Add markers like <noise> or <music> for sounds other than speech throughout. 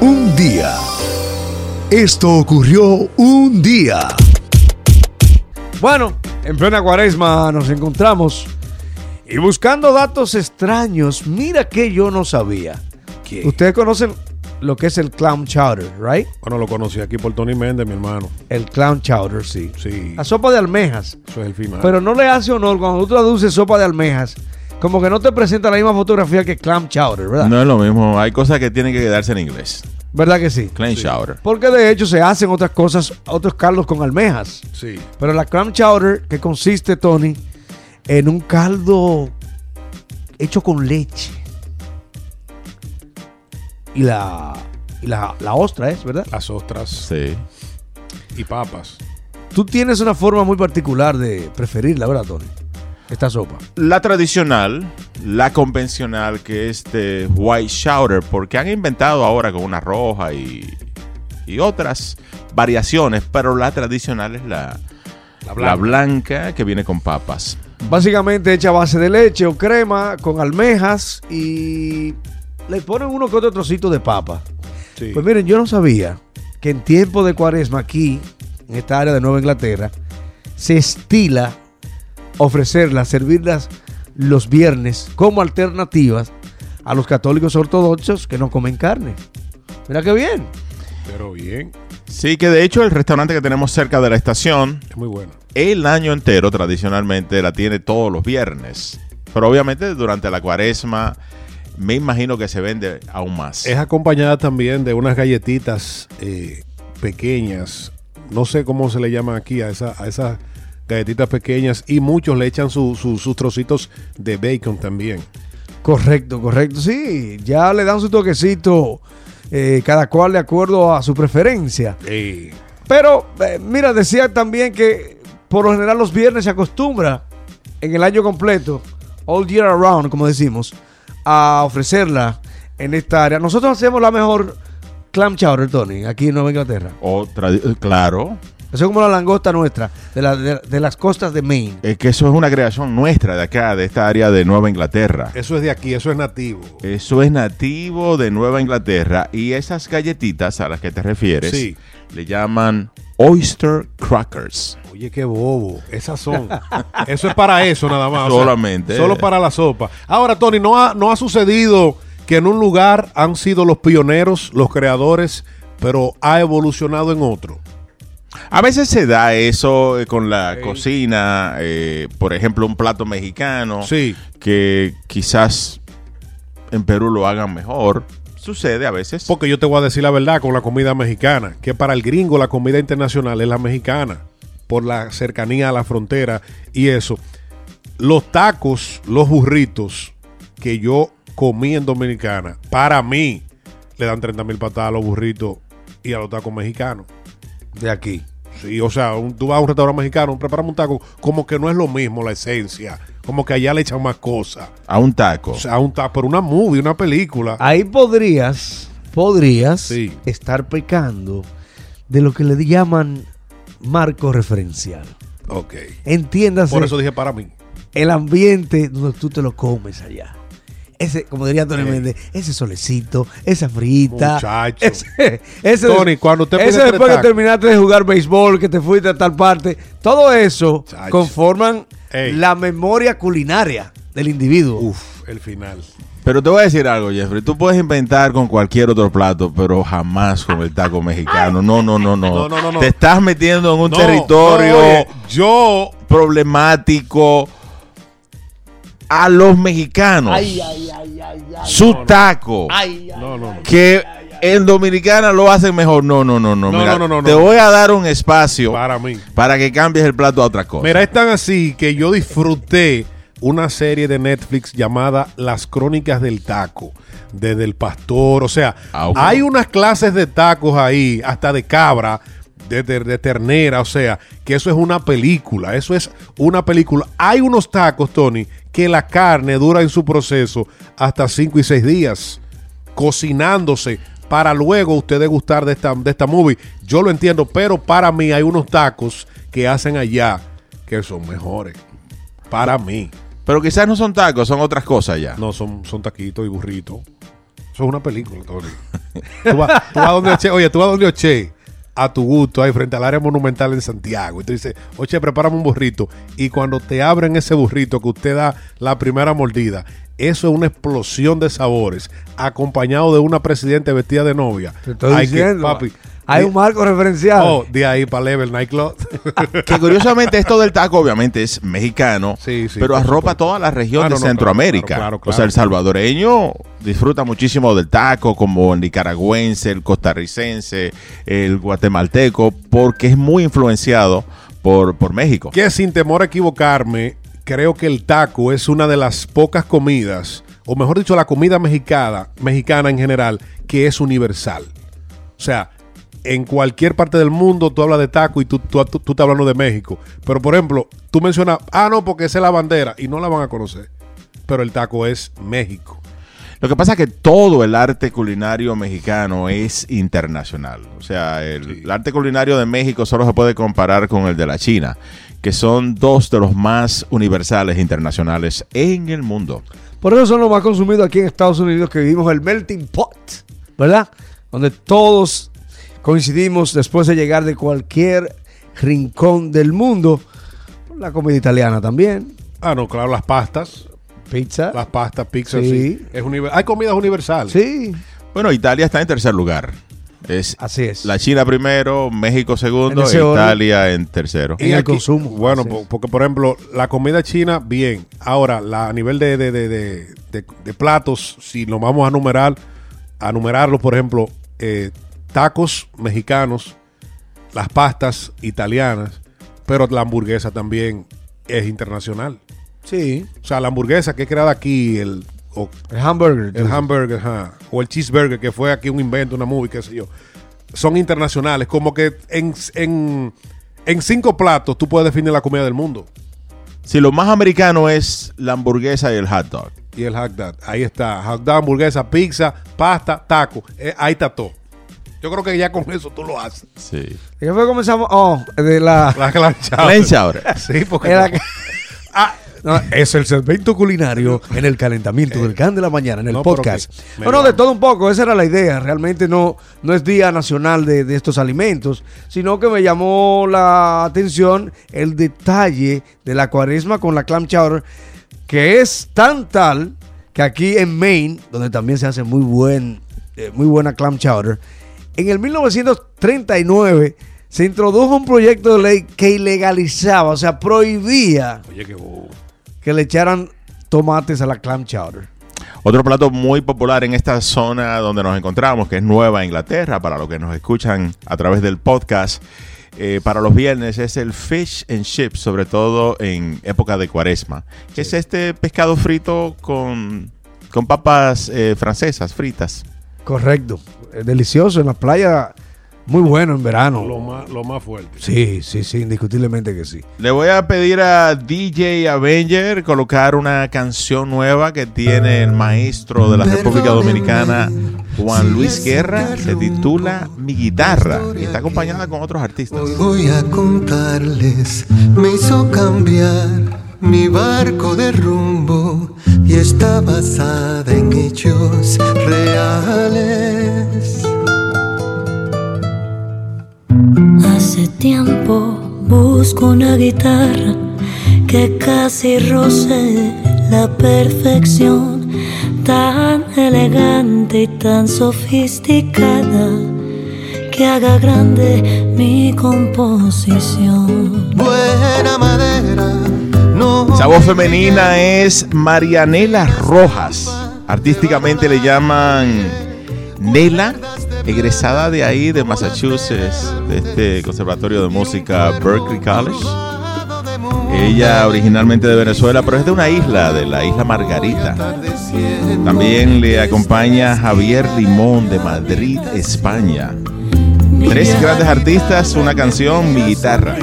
Un día. Esto ocurrió un día. Bueno, en plena cuaresma nos encontramos y buscando datos extraños, mira que yo no sabía. Ustedes conocen lo que es el clown chowder, right? Bueno, lo conocí aquí por Tony Méndez, mi hermano. El clown chowder, sí. Sí. La sopa de almejas. Eso es el final. Pero no le hace honor cuando tú traduces sopa de almejas. Como que no te presenta la misma fotografía que clam chowder, ¿verdad? No es lo mismo. Hay cosas que tienen que quedarse en inglés. ¿Verdad que sí? Clean shower. Porque de hecho se hacen otras cosas, otros caldos con almejas. Sí. Pero la clam chowder, que consiste, Tony, en un caldo hecho con leche. Y la, y la, la ostra es, ¿verdad? Las ostras Sí. y papas. Tú tienes una forma muy particular de preferirla, ¿verdad, Tony? Esta sopa. La tradicional, la convencional, que es de white chowder, porque han inventado ahora con una roja y, y otras variaciones, pero la tradicional es la, la blanca. que viene con papas. Básicamente hecha a base de leche o crema con almejas y le ponen uno que otro trocito de papa. Sí. Pues miren, yo no sabía que en tiempo de cuaresma aquí, en esta área de Nueva Inglaterra, se estila ofrecerlas, servirlas los viernes como alternativas a los católicos ortodoxos que no comen carne. Mira qué bien. Pero bien. Sí, que de hecho el restaurante que tenemos cerca de la estación, Es muy bueno. el año entero tradicionalmente la tiene todos los viernes. Pero obviamente durante la cuaresma me imagino que se vende aún más. Es acompañada también de unas galletitas eh, pequeñas. No sé cómo se le llaman aquí a, esa, a esas galletitas pequeñas. Y muchos le echan su- su- sus trocitos de bacon también. Correcto, correcto. Sí, ya le dan su toquecito eh, cada cual de acuerdo a su preferencia. Eh, Pero, eh, mira, decía también que por lo general los viernes se acostumbra en el año completo, all year around, como decimos, a ofrecerla en esta área. Nosotros hacemos la mejor clam chowder, Tony, aquí en Nueva Inglaterra. O tradi- claro, Eso es como la langosta nuestra, de, la- de- de las costas de Maine. es que eso es una creación nuestra de acá, de esta área de Nueva Inglaterra. eso es de aquí, eso es nativo. Eso es nativo de Nueva Inglaterra y esas galletitas a las que te refieres Sí. le llaman oyster crackers. Oye, qué bobo. Esas son. <laughs> Eso es para eso nada más. o sea, Solamente. solo para la sopa. Ahora, Tony, ¿no ha, ¿no ha sucedido que en un lugar han sido los pioneros, los creadores, pero ha evolucionado en otro? A veces se da eso eh, con la cocina, eh, por ejemplo, un plato mexicano, Sí. que quizás en Perú lo hagan mejor. Sucede a veces. Porque yo te voy a decir la verdad con la comida mexicana, que para el gringo la comida internacional es la mexicana, por la cercanía a la frontera y eso. Los tacos, los burritos que yo comí en Dominicana, para mí le dan 30 mil patadas a los burritos y a los tacos mexicanos. De aquí. Sí, o sea, un- tú vas a un restaurante mexicano, preparas un taco, como que no es lo mismo la esencia, como que allá le echan más cosas. A un taco. O sea, un taco, pero una movie, una película. Ahí podrías, podrías Sí. estar pecando de lo que le llaman marco referencial. Ok. Entiéndase Por eso dije para mí. el ambiente donde tú te lo comes allá. Ese, como diría Tony Méndez, ese solecito, esa frita. Muchacho. Ese, ese Tony, cuando usted pide ese después que terminaste de jugar béisbol, que te fuiste a tal parte, todo eso Muchacho. conforman Ey. la memoria culinaria del individuo. Uf, el final. Pero te voy a decir algo, Jeffrey. Tú puedes inventar con cualquier otro plato, pero jamás con el taco mexicano. No, no, no, no. No, no, no, no. Te estás metiendo en un No, territorio no, oye, yo problemático a los mexicanos. Su taco. no, no, no. que en Dominicana lo hacen mejor. No, no, no, no. No, Mira, no, no, no, te no. voy a dar un espacio Para mí. para que cambies el plato a otra cosa. Mira, es tan así que yo disfruté una serie de Netflix llamada Las Crónicas del Taco, desde el pastor, o sea, Ah, hay unas clases de tacos ahí, hasta de cabra, de, de- de ternera, o sea, que eso es una película, eso es una película. Hay unos tacos, Tony, que la carne dura en su proceso hasta 5 y 6 días, cocinándose para luego usted degustar de esta, de esta movie. Yo lo entiendo, pero para mí hay unos tacos que hacen allá que son mejores. Para mí. Pero quizás no son tacos, son otras cosas ya. No, son, son taquitos y burritos. Eso es una película, Tony. <laughs> tú vas, tú vas donde Oche, oye, tú vas donde Oche, a tu gusto, ahí frente al área monumental en Santiago. Y tú dices, Oche, prepárame un burrito. Y cuando te abren ese burrito que usted da la primera mordida, eso es una explosión de sabores, acompañado de una presidente vestida de novia. Te estoy Hay que- diciendo. papi, Hay un marco referencial. Oh, de ahí para Level Nightclub. Que curiosamente esto del taco obviamente es mexicano, Sí, sí, pero arropa supuesto. toda la región Ah, de no, Centroamérica. claro, claro, O sea, el salvadoreño disfruta muchísimo del taco, como el nicaragüense, el costarricense, el guatemalteco, porque es muy influenciado por, por México. que sin temor a equivocarme, creo que el taco es una de las pocas comidas, o mejor dicho, la comida mexicana, mexicana en general, que es universal. O sea, en cualquier parte del mundo tú hablas de taco y tú, tú, tú- tú estás hablando de México. Pero, por ejemplo, tú mencionas, ah, no, porque esa es la bandera, y no la van a conocer. Pero el taco es México. Lo que pasa es que todo el arte culinario mexicano es internacional. O sea, el, el arte culinario de México solo se puede comparar con el de la China, que son dos de los más universales internacionales en el mundo. Por eso son los más consumidos aquí en Estados Unidos que vivimos el melting pot, ¿verdad? Donde todos coincidimos después de llegar de cualquier rincón del mundo. La comida italiana también, Ah, no, claro, las pastas, pizza. las pastas, pizza, Sí. sí. Es Hay comidas universales. Sí, Bueno, Italia está en tercer lugar. Es así es. la China primero, México segundo En e orden. Italia en tercero. En el consumo. Bueno, po- porque por ejemplo, la comida china, bien. Ahora, la, a nivel de, de, de, de- de- de platos, si nos vamos a numerar, a numerarlos, por ejemplo, eh, tacos mexicanos, las pastas italianas, pero la hamburguesa también es internacional. Sí, O sea, la hamburguesa que es creada aquí, el, o el hamburger. el hamburger, ajá, o el cheeseburger, que fue aquí un invento, una movie, qué sé yo, son internacionales. Como que en, en, en cinco platos tú puedes definir la comida del mundo. Si lo más americano es la hamburguesa y el hot dog. Y el hot dog, ahí está. Hot dog, hamburguesa, pizza, pasta, taco. Eh, ahí está todo. Yo creo que ya con eso tú lo haces. Sí. ¿De qué fue que comenzamos? Oh, de la... La ahora. Sí, porque. Que- <laughs> No, es el segmento culinario en el calentamiento del can de la mañana, en el no, podcast. que- No, no, de todo un poco, esa era la idea. Realmente no, no es Día Nacional de, de estos alimentos, sino que me llamó la atención el detalle de la cuaresma con la clam chowder, que es tan tal que aquí en Maine, donde también se hace muy, buen, eh, muy buena clam chowder, en el 1939 se introdujo un proyecto de ley que ilegalizaba, o sea, prohibía Oye, qué bobo. que le echaran tomates a la clam chowder. Otro plato muy popular en esta zona donde nos encontramos, que es Nueva Inglaterra, para los que nos escuchan a través del podcast, eh, para los viernes es el fish and chips, sobre todo en época de cuaresma, que es este pescado frito con, con papas eh, francesas fritas. Correcto. Es delicioso en la playa. Muy bueno en verano. Lo más, lo más fuerte. Sí, sí, sí, indiscutiblemente que sí. Le voy a pedir a DJ Avenger colocar una canción nueva que tiene el maestro de la República Dominicana, Juan Luis Guerra. Se titula Mi Guitarra y está acompañada con otros artistas. Hoy voy a contarles, me hizo cambiar mi barco de rumbo y está basada en hechos reales. Hace tiempo busco una guitarra que casi roce la perfección, tan elegante y tan sofisticada que haga grande mi composición. Buena madera. Esa voz femenina es Marianela Rojas. Artísticamente le llaman Nela, egresada de ahí, de Massachusetts, de este conservatorio de música Berkeley College. Ella originalmente de Venezuela, pero es de una isla, de la isla Margarita. También le acompaña Javier Limón de Madrid, España. Tres grandes artistas, una canción, mi guitarra.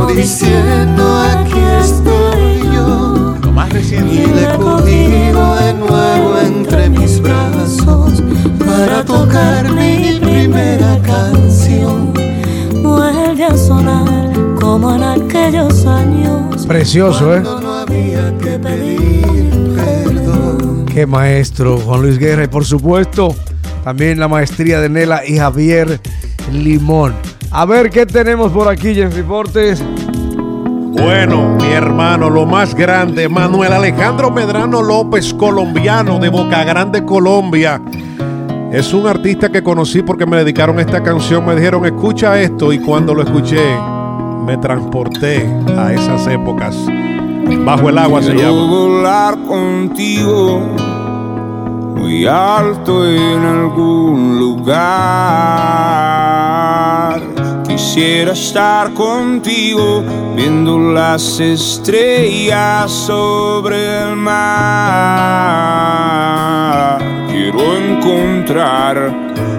Como diciendo aquí estoy yo. Lo más Y reciente. le he cogido de nuevo entre mis brazos para tocar mi primera canción. Vuelve a sonar como en aquellos años. Precioso, ¿eh? No había que pedir perdón. Qué maestro, Juan Luis Guerra. Y por supuesto, también la maestría de Nela y Javier Limón. A ver qué tenemos por aquí, James Deportes. Bueno, mi hermano, lo más grande, Manuel Alejandro Medrano López, colombiano de Boca Grande, Colombia. Es un artista que conocí porque me dedicaron esta canción. Me dijeron, escucha esto. Y cuando lo escuché, me transporté a esas épocas. Bajo el agua se llama. volar contigo muy alto en algún lugar. Quisiera estar contigo viendo las estrellas sobre el mar. Quiero encontrar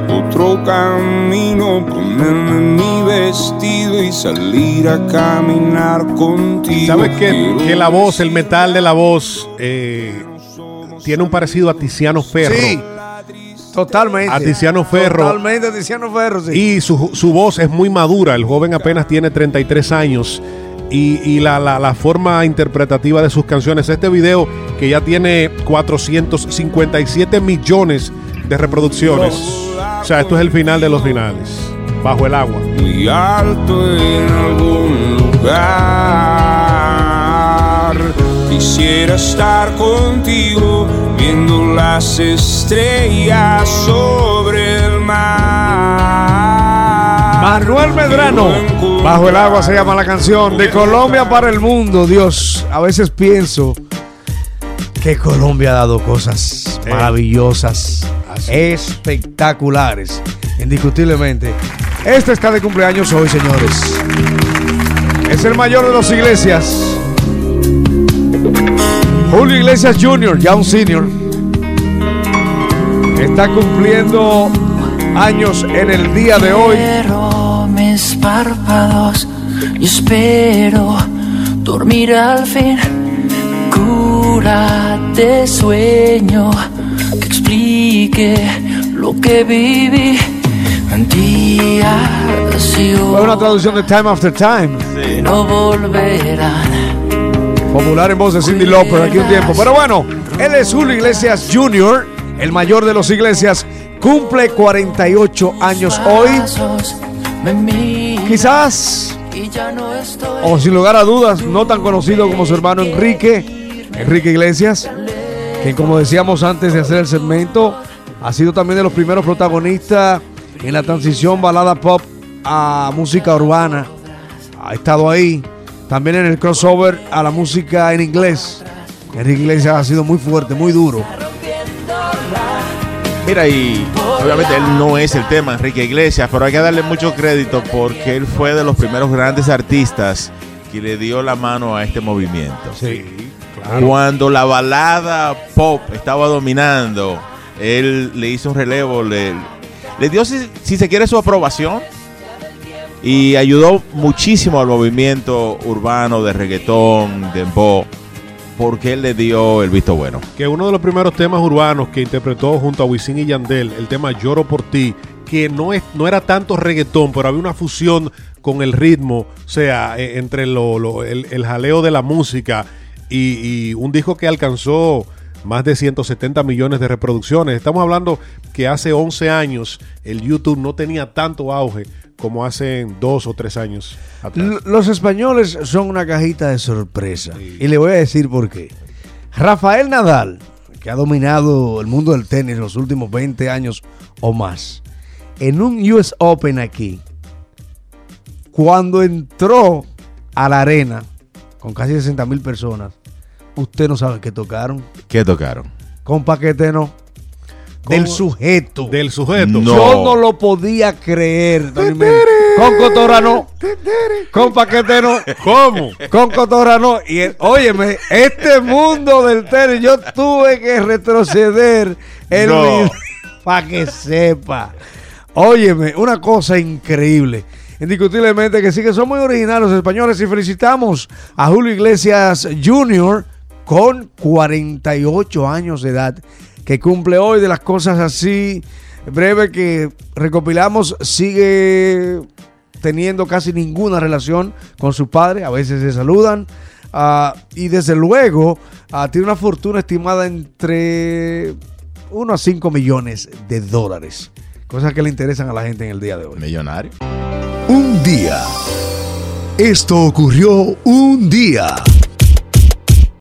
otro camino, ponerme mi vestido y salir a caminar contigo. ¿Sabes que, que la voz, el metal de la voz, eh, tiene un parecido a Tiziano Ferro? Sí, totalmente. A Tiziano Ferro. Totalmente a Tiziano Ferro, sí. Y su, su voz es muy madura. El joven apenas tiene 33 años. Y, y la, la- la forma interpretativa de sus canciones. Este video que ya tiene 457 millones de reproducciones. O sea, esto es el final de los finales. Bajo el agua. muy alto en algún lugar. Quisiera estar contigo viendo las estrellas sobre el mar. Manuel Medrano. Bajo el agua se llama la canción. De Colombia para el mundo. Dios, a veces pienso que Colombia ha dado cosas maravillosas, espectaculares, indiscutiblemente. Este está de cumpleaños hoy, señores. Es el mayor de las iglesias. Julio Iglesias Jr., ya un senior. Está cumpliendo años en el día de hoy. Cierro mis párpados y espero dormir al fin. Cura de sueño que explique lo que viví Fue una traducción de Time After Time. que no volverán. Popular en voz de Cindy Lauper aquí un tiempo. Pero bueno, él es Julio Iglesias Jr., el mayor de los iglesias. Cumple 48 años hoy. Quizás, o sin lugar a dudas, no tan conocido como su hermano Enrique, Enrique Iglesias, que como decíamos antes de hacer el segmento, ha sido también de los primeros protagonistas en la transición balada pop a música urbana. Ha estado ahí. También en el crossover a la música en inglés. Enrique Iglesias ha sido muy fuerte, muy duro. Mira, y obviamente él no es el tema, Enrique Iglesias, pero hay que darle mucho crédito porque él fue de los primeros grandes artistas que le dio la mano a este movimiento. Sí, Cuando la balada pop estaba dominando, él le hizo un relevo, le, le dio, si, si se quiere, su aprobación y ayudó muchísimo al movimiento urbano de reggaetón, de dembow, porque él le dio el visto bueno. Que uno de los primeros temas urbanos que interpretó junto a Wisin y Yandel, el tema Lloro por ti, que no, es, no era tanto reggaetón, pero había una fusión con el ritmo, o sea, eh, entre lo, lo- el, el jaleo de la música y, y un disco que alcanzó más de 170 millones de reproducciones. Estamos hablando que hace 11 años el YouTube no tenía tanto auge como hace dos o tres años atrás. Los españoles son una cajita de sorpresa. Y le voy a decir por qué. Rafael Nadal, que ha dominado el mundo del tenis los últimos 20 años o más, en un US Open aquí, cuando entró a la arena con casi 60 mil personas, usted no sabe qué tocaron. ¿Qué tocaron? Con paquete no. Del sujeto. Del sujeto. No. Yo no lo podía creer. Con cotorra no. Con paquete no. ¿Cómo? Con cotorra no. Y el- óyeme, este mundo del tenis, yo tuve que retroceder el No. <laughs> para que sepa. Óyeme, una cosa increíble. Indiscutiblemente que sí que son muy originales los españoles y felicitamos a Julio Iglesias Jr. con 48 años de edad que cumple hoy de las cosas así breve que recopilamos sigue teniendo casi ninguna relación con su padre, a veces se saludan, Ah, y desde luego, ah, tiene una fortuna estimada entre 1 a 5 millones de dólares. Cosas que le interesan a la gente en el día de hoy. Millonario. Un día. Esto ocurrió un día.